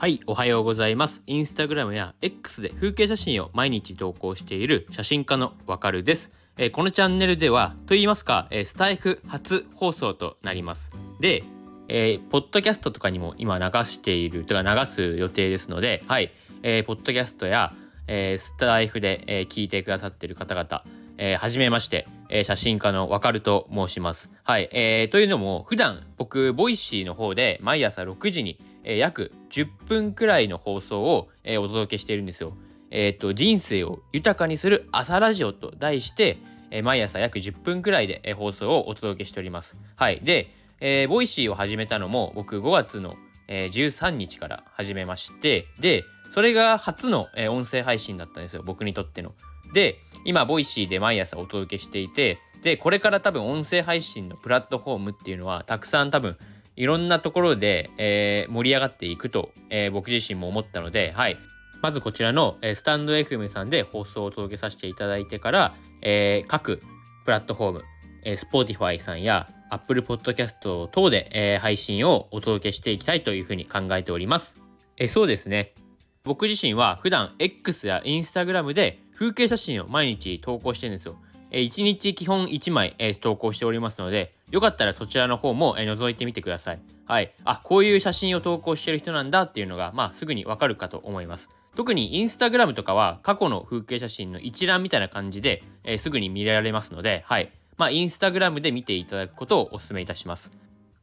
はい、おはようございます。インスタグラムや X で風景写真を毎日投稿している写真家のわかるです。えーこのチャンネルでは、と言いますか、えースタエフ初放送となります。で、えーポッドキャストとかにも今流している、とか流す予定ですので、はい、えーポッドキャストや、えースタエフで、えー聞いてくださっている方々、えーはじめまして、えー写真家のわかると申します。はい、えーというのも、普段僕、ボイシーの方で毎朝6時に、えー約10分くらいの放送を、えーお届けしているんですよ。えっ、と、人生を豊かにする朝ラジオと題して、えー毎朝約10分くらいで、えー放送をお届けしております。はい。で、えーボイシーを始めたのも僕5月の、えー13日から始めまして、で、それが初の、えー音声配信だったんですよ。僕にとっての。で、今、ボイシーで毎朝お届けしていて、で、これから多分音声配信のプラットフォームっていうのは、たくさん多分、いろんなところで、えー盛り上がっていくと、えー僕自身も思ったので、はい。まずこちらの、えースタンド FM さんで放送を届けさせていただいてから、えー各プラットフォーム、えー Spotify さんや Apple Podcast 等で、えー配信をお届けしていきたいというふうに考えております。えーそうですね。僕自身は普段 X や Instagram で風景写真を毎日投稿してるんですよ。えー1日基本1枚、えー投稿しておりますので、よかったらそちらの方も、覗いてみてください。はい。あ、こういう写真を投稿してる人なんだっていうのが、まあすぐにわかるかと思います。特にインスタグラムとかは過去の風景写真の一覧みたいな感じで、えーすぐに見られますので、はい。まあインスタグラムで見ていただくことをお勧めいたします。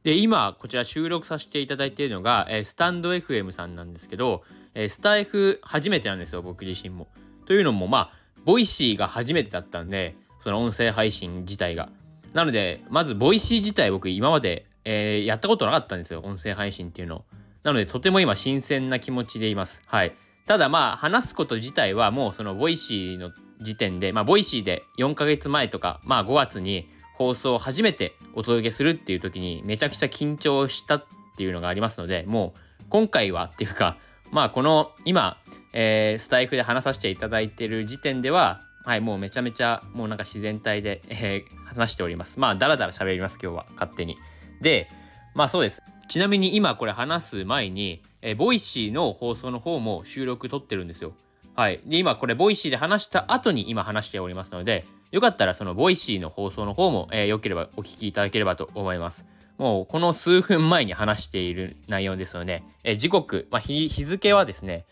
で、今、こちら収録させていただいているのが、えースタンド FM さんなんですけど、えースタエフ初めてなんですよ、僕自身も。というのも、まあ、ボイシーが初めてだったんで、その音声配信自体が。なので、まず、 Voicy 自体僕今まで、えーやったことなかったんですよ、音声配信っていうの。なので、とても今、新鮮な気持ちでいます。はい。ただまあ、話すこと自体はもう、その、 Voicy の時点で、まあ、 Voicy で4ヶ月前とか、まあ、5月に、放送を初めてお届けするっていう時にめちゃくちゃ緊張したっていうのがありますのでもう今回はっていうかまあこの今、えースタエフで話させていただいてる時点でははいもうめちゃめちゃもうなんか自然体で、えー話しております。まあダラダラ喋ります今日は。勝手に。でまあそうです。ちなみに今これ話す前に、えー Voicy の放送の方も収録撮ってるんですよ。はい。で、今これ、 Voicy で話した後に今話しておりますので、よかったらその Voicy の放送の方も、えー、よければお聞きいただければと思います。もうこの数分前に話している内容ですので、えー時刻、まあ、日日付はですね、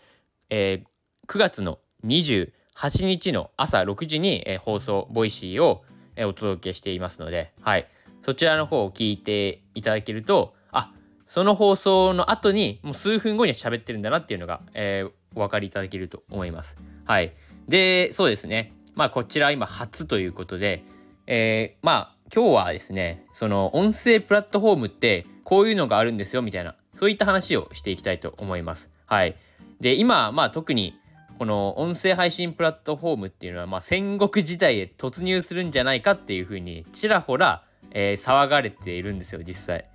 えー9月の8日の朝6時に、えー放送、 Voicy を、えーお届けしていますので、はい。そちらの方を聞いていただけると、あ、その放送の後に、もう数分後に喋ってるんだなっていうのが、えーお分かりいただけると思います。はい。で、そうですね。まあ、こちら今初ということで、えーまあ、今日はですね、その音声プラットフォームってこういうのがあるんですよ、みたいな、そういった話をしていきたいと思います。はい。で、今、まあ、特に、この音声配信プラットフォームっていうのは、まあ、戦国時代へ突入するんじゃないかっていうふうに、ちらほら、えー騒がれているんですよ、実際。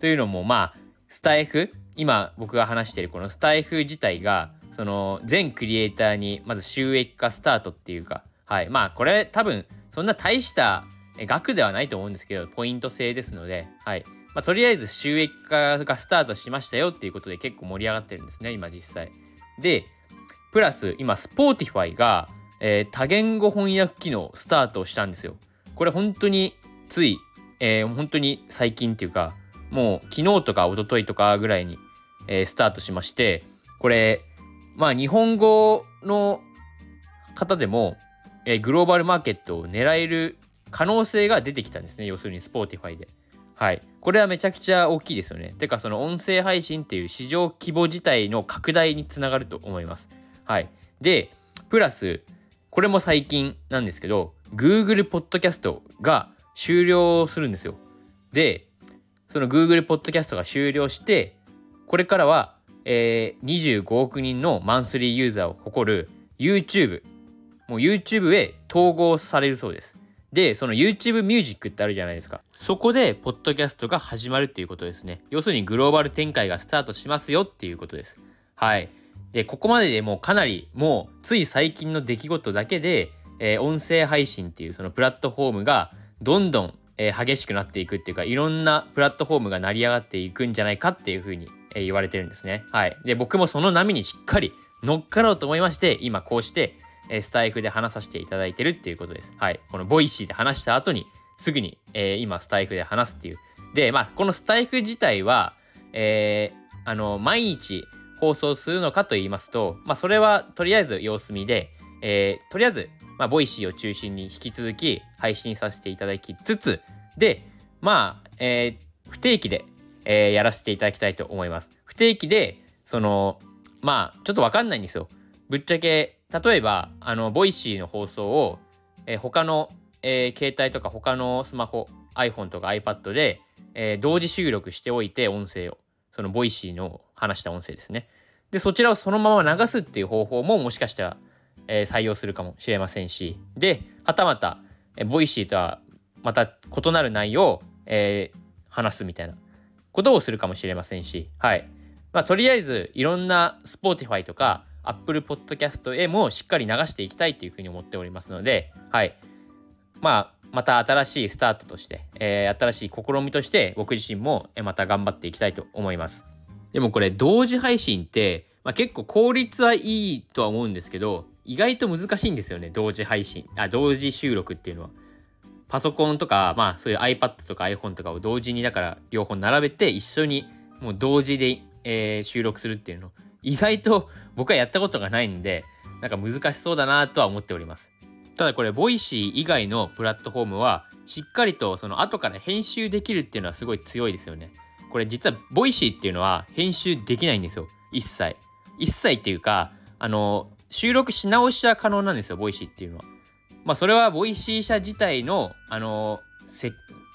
というのも、まあ、スタイフ、今僕が話しているこのスタイフ自体が、その全クリエイターにまず収益化スタートっていうか、はい。まあ、これ多分、そんな大した額ではないと思うんですけど、ポイント制ですので、はい。まあ、とりあえず収益化がスタートしましたよっていうことで結構盛り上がってるんですね、今実際。で、プラス今、Spotify が、えー多言語翻訳機能スタートしたんですよ。これ本当につい、えー本当に最近っていうか、もう昨日とか一昨日とかぐらいに、えースタートしまして、これ、まあ日本語の方でも、えーグローバルマーケットを狙える可能性が出てきたんですね。要するに Spotify で。はい。これはめちゃくちゃ大きいですよね。てかその音声配信っていう市場規模自体の拡大につながると思います。はい。で、プラス、これも最近なんですけど、Google Podcast が終了するんですよ。で、その Google Podcast が終了して、これからは、えー25億人のマンスリーユーザーを誇る YouTube、もう YouTube へ統合されるそうです。で、その YouTube ミュージックってあるじゃないですか。そこで、ポッドキャストが始まるっていうことですね。要するにグローバル展開がスタートしますよっていうことです。はい。で、ここまででもうかなり、もうつい最近の出来事だけで、えー音声配信っていうそのプラットフォームがどんどん、えー激しくなっていくっていうか、いろんなプラットフォームが成り上がっていくんじゃないかっていうふうにえー、言われてるんですね。はい。で、僕もその波にしっかり乗っかろうと思いまして、今こうして、え、スタエフで話させていただいてるっていうことです。はい。この Voicy で話した後に、すぐに、え、今スタエフで話すっていう。で、まあ、このスタエフ自体は、えー、あの、毎日放送するのかと言いますと、まあ、それはとりあえず様子見で、えー、とりあえず、まあ、 Voicy を中心に引き続き配信させていただきつつ、で、まあ、えー、不定期で、えー、やらせていただきたいと思います。不定期で、その、まあ、ちょっとわかんないんですよ。ぶっちゃけ、例えば、あの、 Voicy の放送を、えー、他の、えー、携帯とか他のスマホ、iPhone とか iPad で、えー、同時収録しておいて、音声を。その Voicy の話した音声ですね。で、そちらをそのまま流すっていう方法ももしかしたら、えー、採用するかもしれませんし、で、はたまた、えー、 Voicy とはまた異なる内容を、えー、話すみたいなことをするかもしれませんし、はい。まあ、とりあえず、いろんな Spotify とか Apple Podcast へもしっかり流していきたいというふうに思っておりますので、はい。まあ、また新しいスタートとして、えー、新しい試みとして僕自身もまた頑張っていきたいと思います。でもこれ同時配信って、まあ、結構効率はいいとは思うんですけど、意外と難しいんですよね、同時配信。あ、同時収録っていうのは。パソコンとか、まあそういう iPad とか iPhone とかを同時にだから両方並べて一緒にもう同時で、えー、収録するっていうの意外と僕はやったことがないんでなんか難しそうだなとは思っておりますただこれ Voicy 以外のプラットフォームはしっかりとその後から編集できるっていうのはすごい強いですよね。これ実は Voicy っていうのは編集できないんですよ一切。一切っていうかあの収録し直しは可能なんですよ Voicy っていうのは。まあそれは Voicy 社自体のあの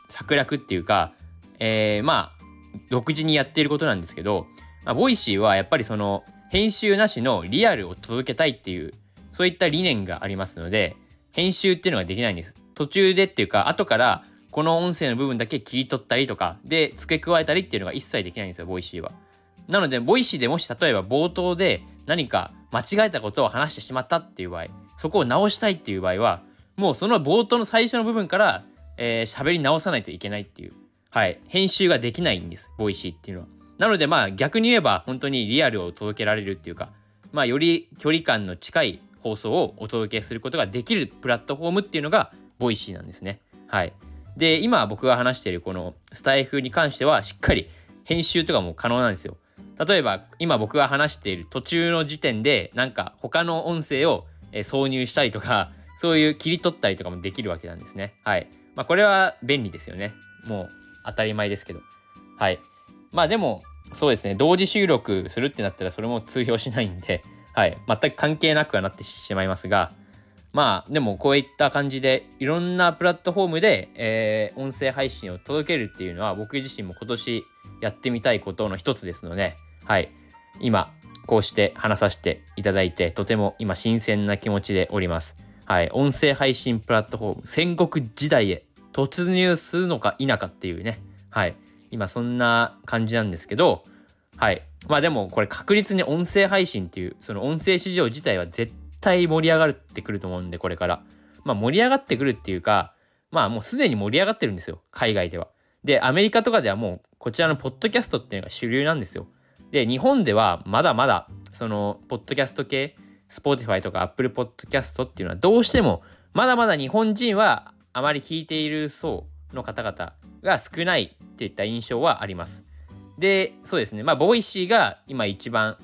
策略っていうか、えー、まあ独自にやっていることなんですけど、まあ、 Voicy はやっぱりその編集なしのリアルを届けたいっていうそういった理念がありますので編集っていうのができないんです。途中でっていうか後からこの音声の部分だけ切り取ったりとかで付け加えたりっていうのが一切できないんですよ Voicy は。なので Voicy でもし例えば冒頭で何か間違えたことを話してしまったっていう場合そこを直したいっていう場合はもうその冒頭の最初の部分からえー、喋り直さないといけないっていう、はい、編集ができないんです、 Voicy っていうのは。なのでまあ逆に言えば本当にリアルを届けられるっていうか、まあより距離感の近い放送をお届けすることができるプラットフォームっていうのが Voicy なんですね。はい。で、今僕が話しているこのスタエフに関してはしっかり編集とかも可能なんですよ。例えば今僕が話している途中の時点でなんか他の音声を挿入したりとか そういう切り取ったりとかもできるわけなんですね。はい。まあこれは便利ですよね。もう当たり前ですけど。はい。まあでも、そうですね、同時収録するってなったらそれも通用しないんで、はい、全く関係なくはなってしまいますが、まあでもこういった感じでいろんなプラットフォームで、えー、音声配信を届けるっていうのは僕自身も今年やってみたいことの一つですので、はい、今こうして話させていただいてとても今新鮮な気持ちでおります。はい、音声配信プラットフォーム戦国時代へ突入するのか否かっていうね、はい、今そんな感じなんですけど、はい、まあでもこれ確実に音声配信っていうその音声市場自体は絶対盛り上がってくると思うんでこれから、まあ盛り上がってくるっていうか、まあもうすでに盛り上がってるんですよ海外では。でアメリカとかではもうこちらのポッドキャストっていうのが主流なんですよ。で日本ではまだまだそのポッドキャスト系 Spotify とか Apple Podcast っていうのはどうしてもまだまだ日本人はあまり聞いている層の方々が少ないっていった印象はあります。で、そうですね。まあ、 Voicy が今一番、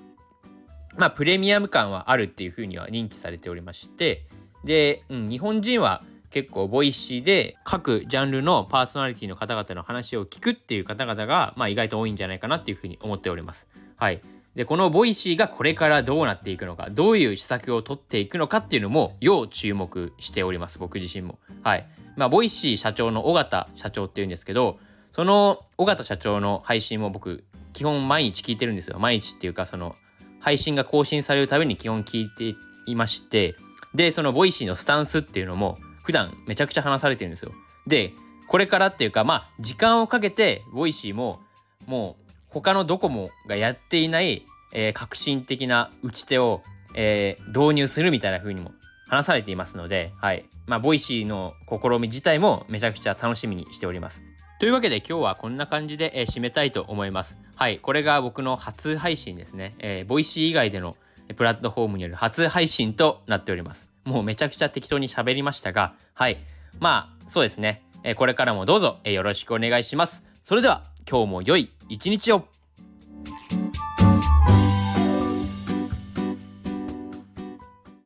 まあ、プレミアム感はあるっていうふうには認知されておりまして、で、うん、日本人は結構 Voicy で各ジャンルのパーソナリティの方々の話を聞くっていう方々が、まあ、意外と多いんじゃないかなっていうふうに思っております。はい。で、この Voicy がこれからどうなっていくのか、どういう施策を取っていくのかっていうのも、要注目しております、僕自身も。はい。まあ、 Voicy 社長の緒方社長っていうんですけど、その緒方社長の配信も僕、基本毎日聞いてるんですよ。毎日っていうか、その、配信が更新されるたびに基本聞いていまして、で、その Voicy のスタンスっていうのも、普段めちゃくちゃ話されてるんですよ。で、これからっていうか、まあ、時間をかけて、 Voicy も、もう、他のどこもがやっていない、えー、革新的な打ち手を、えー、導入するみたいな風にも話されていますので、はい。まあ、 Voicy の試み自体もめちゃくちゃ楽しみにしております。というわけで今日はこんな感じで、えー、締めたいと思います。はい、これが僕の初配信ですね。えー、 Voicy 以外でのプラットフォームによる初配信となっております。もうめちゃくちゃ適当に喋りましたが、はい。まあ、そうですね。えー、これからもどうぞ、え、よろしくお願いします。それでは、今日も良い一日を